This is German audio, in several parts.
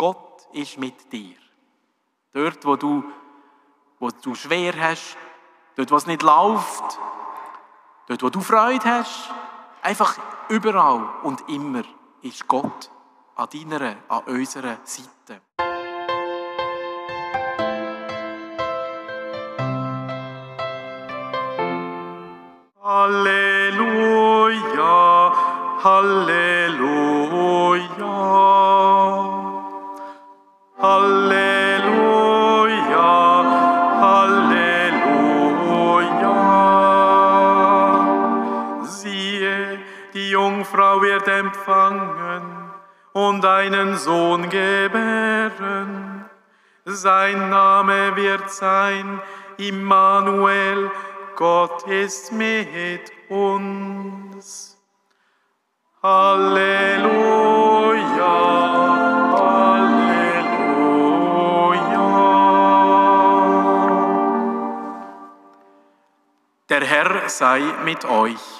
Gott ist mit dir. Dort, wo du, wo du schwer hast, dort, wo es nicht läuft, dort, wo du Freude hast, einfach überall und immer ist Gott an deiner, an unserer Seite. Halleluja, Halleluja. Sohn gebären. Sein Name wird sein Immanuel, Gott ist mit uns. Halleluja. Der Herr sei mit euch.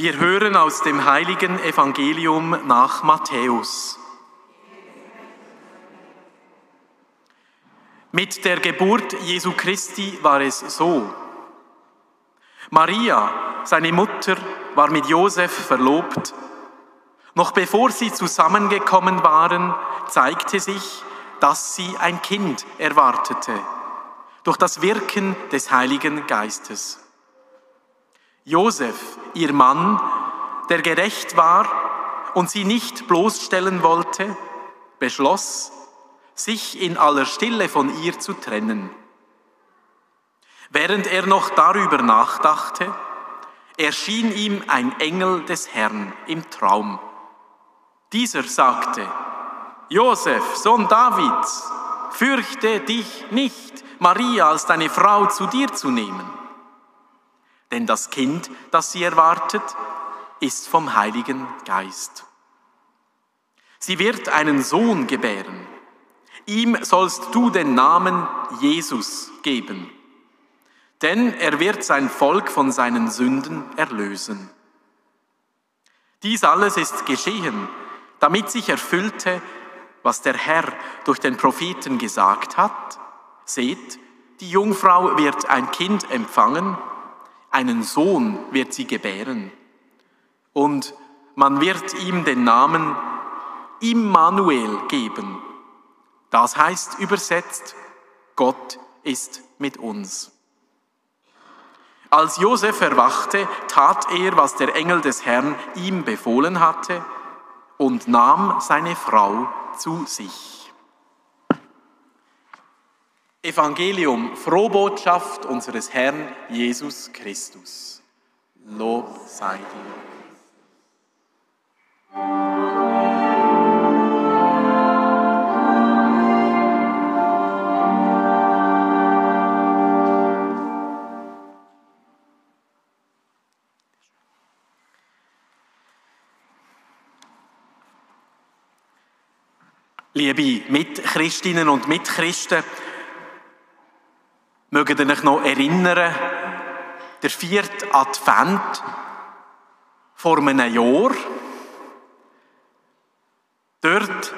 Wir hören aus dem heiligen Evangelium nach Matthäus. Mit der Geburt Jesu Christi war es so. Maria, seine Mutter, war mit Josef verlobt. Noch bevor sie zusammengekommen waren, zeigte sich, dass sie ein Kind erwartete, durch das Wirken des Heiligen Geistes. Josef, ihr Mann, der gerecht war und sie nicht bloßstellen wollte, beschloss, sich in aller Stille von ihr zu trennen. Während er noch darüber nachdachte, erschien ihm ein Engel des Herrn im Traum. Dieser sagte, Josef, Sohn Davids, fürchte dich nicht, Maria als deine Frau zu dir zu nehmen. Denn das Kind, das sie erwartet, ist vom Heiligen Geist. Sie wird einen Sohn gebären. Ihm sollst du den Namen Jesus geben, denn er wird sein Volk von seinen Sünden erlösen. Dies alles ist geschehen, damit sich erfüllte, was der Herr durch den Propheten gesagt hat. Seht, die Jungfrau wird ein Kind empfangen, einen Sohn wird sie gebären, und man wird ihm den Namen Immanuel geben. Das heißt übersetzt, Gott ist mit uns. Als Josef erwachte, tat er, was der Engel des Herrn ihm befohlen hatte, und nahm seine Frau zu sich. Evangelium, Frohbotschaft unseres Herrn Jesus Christus. Lob sei dir. Liebe Mitchristinnen und Mitchristen, mögt ihr euch noch erinnern, der vierte Advent vor einem Jahr, dort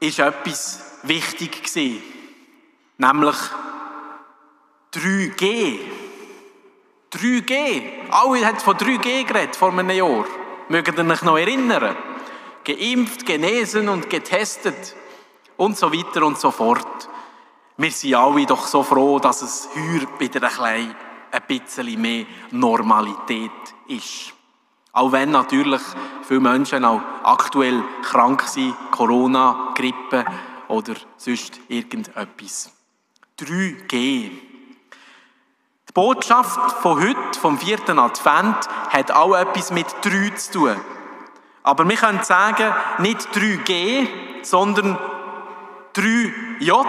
war etwas wichtig, nämlich 3G. 3G. Alle haben von 3G geredet vor einem Jahr. Mögt ihr euch noch erinnern? geimpft, genesen und getestet und so weiter und so fort. Wir sind alle doch so froh, dass es hier wieder ein bisschen mehr Normalität ist. Auch wenn natürlich viele Menschen auch aktuell krank sind, Corona, Grippe oder sonst irgendetwas. 3G. Die Botschaft von heute, vom vierten Advent, hat auch etwas mit 3 zu tun. Aber wir können sagen, nicht 3G, sondern 3J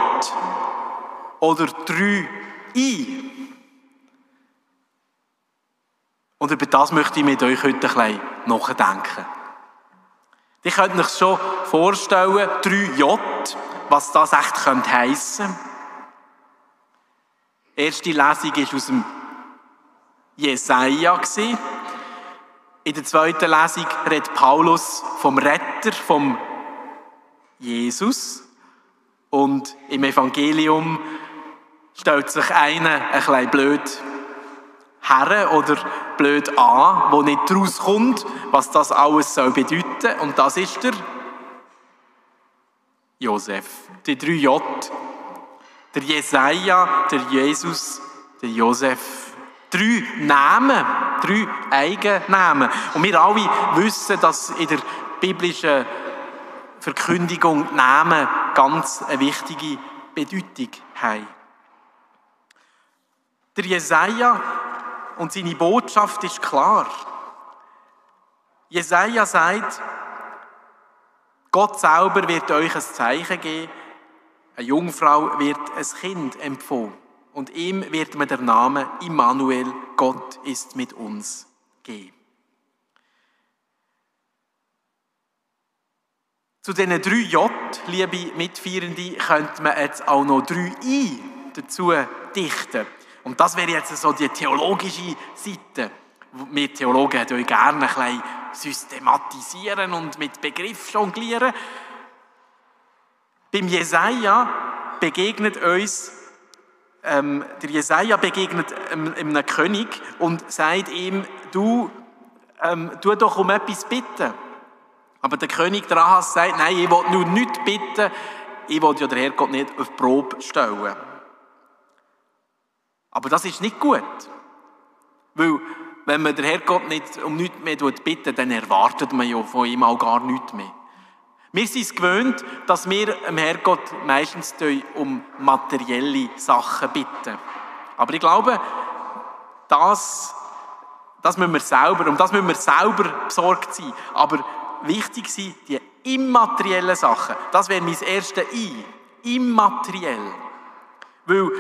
oder 3I. Und über das möchte ich mit euch heute ein bisschen nachdenken. Ihr könnt euch schon vorstellen, 3J, was das echt könnte heissen. Die erste Lesung war aus dem Jesaja. In der zweiten Lesung redet Paulus vom Retter, vom Jesus. Und im Evangelium stellt sich einer ein bisschen blöd her oder blöd an, wo nicht rauskommt, was das alles soll bedeuten. Und das ist der Josef, der 3J, der Jesaja, der Jesus, der Josef. Drei Namen, drei Eigennamen. Und wir alle wissen, dass in der biblischen Verkündigung Namen ganz eine wichtige Bedeutung haben. Der Jesaja und seine Botschaft ist klar. Jesaja sagt, Gott selber wird euch ein Zeichen geben, eine Jungfrau wird ein Kind empfohlen und ihm wird man der Name Immanuel, Gott ist mit uns, geben. Zu diesen drei J, liebe Mitfeierende, könnte man jetzt auch noch drei I dazu dichten. Und das wäre jetzt so die theologische Seite. Wir Theologen haben euch gerne ein bisschen systematisieren und mit Begriff jonglieren. Beim Jesaja begegnet uns, ähm, der Jesaja begegnet ähm, einem König und sagt ihm, du, ähm, tu doch um etwas bitten. Aber der König der Ahas sagt, nein, ich will nur nichts bitten, ich will ja der Herrgott nicht auf Probe stellen. Aber das ist nicht gut. Weil, wenn man der Herrgott nicht um nichts mehr bittet, dann erwartet man ja von ihm auch gar nichts mehr. Wir sind es gewöhnt, dass wir dem Herrgott meistens um materielle Sachen bitten. Aber ich glaube, das, das müssen wir selber, um das müssen wir selber besorgt sein. Aber wichtig sind die immateriellen Sachen. Das wäre mein erstes I. Immateriell. Weil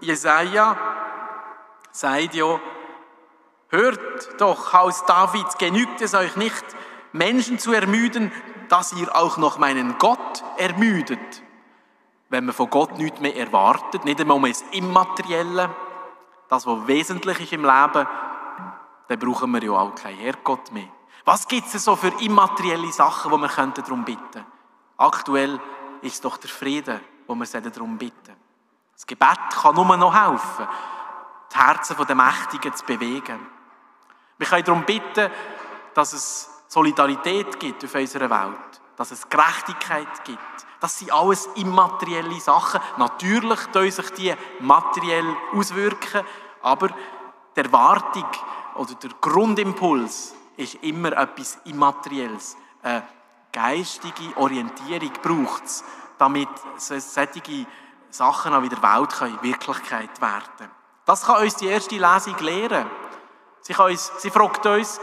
Jesaja sagt ja, hört doch, Haus Davids, genügt es euch nicht, Menschen zu ermüden, dass ihr auch noch meinen Gott ermüdet. Wenn man von Gott nichts mehr erwartet, nicht einmal das Immaterielle, das, was wesentlich ist im Leben, dann brauchen wir ja auch keinen Herrgott mehr. Was gibt es so für immaterielle Sachen, wo wir darum bitten könnten? Aktuell ist es doch der Frieden, wo wir darum bitten. Das Gebet kann nur noch helfen, die Herzen der Mächtigen zu bewegen. Wir können darum bitten, dass es Solidarität gibt auf unserer Welt, dass es Gerechtigkeit gibt. Das sind alles immaterielle Sachen. Natürlich tun sich die materiell auswirken, aber die Erwartung oder der Grundimpuls ist immer etwas Immaterielles. Eine geistige Orientierung braucht es, damit solche Sachen auch in der Welt Wirklichkeit werden können. Das kann uns die erste Lesung lehren. Sie, uns, sie fragt uns,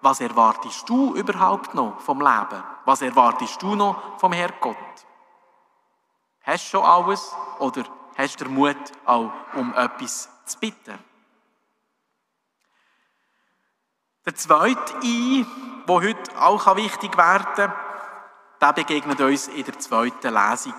was erwartest du überhaupt noch vom Leben? Was erwartest du noch vom Herrgott? Hast du schon alles oder hast du den Mut, auch um etwas zu bitten? Der zweite I, der heute auch wichtig werden kann, der begegnet uns in der zweiten Lesung.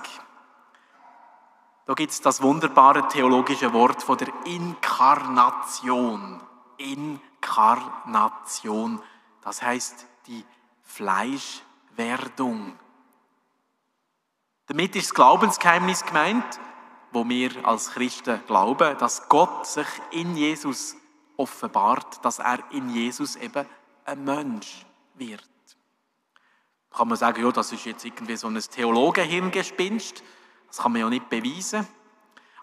Da gibt es das wunderbare theologische Wort von der Inkarnation. Inkarnation. Das heißt die Fleischwerdung. Damit ist das Glaubensgeheimnis gemeint, wo wir als Christen glauben, dass Gott sich in Jesus offenbart, dass er in Jesus eben ein Mensch wird. Da kann man sagen, ja, das ist jetzt irgendwie so ein Theologenhirngespinst. Das kann man ja nicht beweisen.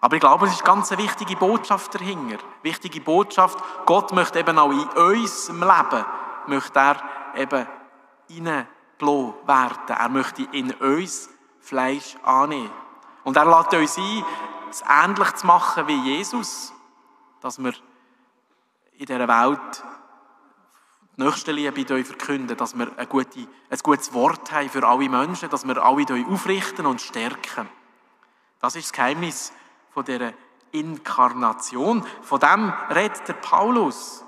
Aber ich glaube, es ist ganz eine wichtige Botschaft dahinter. Wichtige Botschaft, Gott möchte eben auch in unserem Leben, möchte er eben hineingelassen werden. Er möchte in uns Fleisch annehmen. Und er lädt uns ein, es ähnlich zu machen wie Jesus, dass wir in dieser Welt die nächste Liebe verkünden, dass wir ein, ein gutes Wort haben für alle Menschen, dass wir alle aufrichten und stärken. Das ist das Geheimnis von dieser Inkarnation. Von dem redet der Paulus.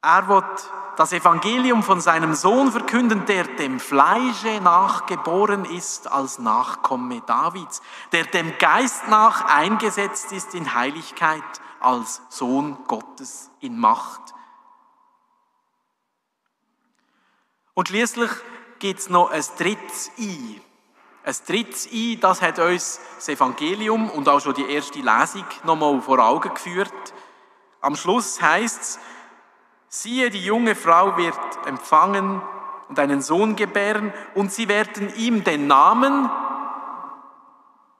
Er wird das Evangelium von seinem Sohn verkünden, der dem Fleische nachgeboren ist als Nachkomme Davids, der dem Geist nach eingesetzt ist in Heiligkeit als Sohn Gottes in Macht. Und schließlich gibt es noch ein drittes I. Ein drittes I, das hat uns das Evangelium und auch schon die erste Lesung nochmal vor Augen geführt. Am Schluss heißt es, siehe, die junge Frau wird empfangen und einen Sohn gebären und sie werden ihm den Namen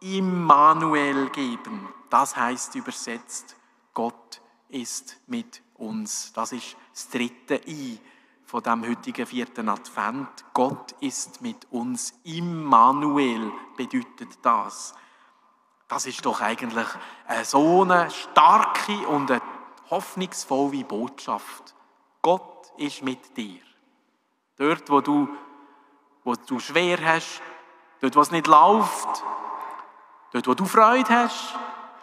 Immanuel geben. Das heißt übersetzt, Gott ist mit uns. Das ist das dritte I von dem heutigen vierten Advent. Gott ist mit uns. Immanuel bedeutet das. Das ist doch eigentlich so eine starke und eine hoffnungsvolle Botschaft. Gott ist mit dir. Dort, wo du, wo du schwer hast, dort, wo es nicht läuft, dort, wo du Freude hast,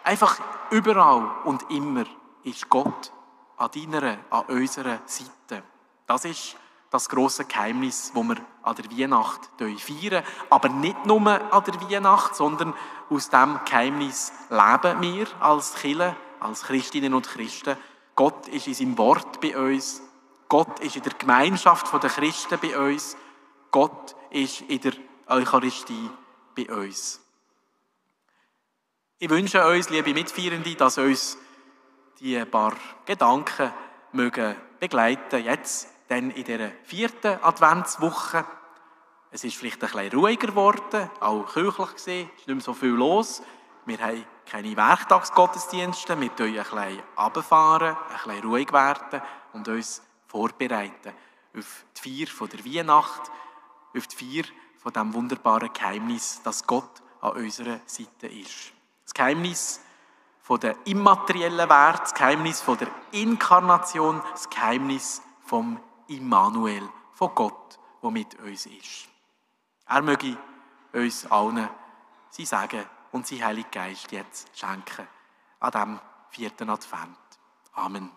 einfach überall und immer ist Gott an deiner, an unserer Seite. Das ist das große Geheimnis, wo wir an der Weihnacht feiern. Aber nicht nur an der Weihnacht, sondern aus dem Geheimnis leben wir als Chille, als Christinnen und Christen. Gott ist in seinem Wort bei uns. Gott ist in der Gemeinschaft der Christen bei uns. Gott ist in der Eucharistie bei uns. Ich wünsche uns, liebe Mitfeierende, dass uns die paar Gedanken mögen begleiten jetzt dann in der vierten Adventswoche. Es ist vielleicht ein bisschen ruhiger geworden, auch kirchlich gesehen, ist nicht mehr so viel los. Wir haben keine Werktagsgottesdienste, wir tun ein bisschen runterfahren, ein bisschen ruhig werden und uns vorbereiten auf die Feier der Weihnacht, auf die Feier von dem wunderbaren Geheimnis, dass Gott an unserer Seite ist. Das Geheimnis von der immateriellen Wert, das Geheimnis von der Inkarnation, das Geheimnis vom Immanuel, von Gott, der mit uns ist. Er möge uns allen sein Segen und sein Heiliger Geist jetzt schenken an diesem vierten Advent. Amen.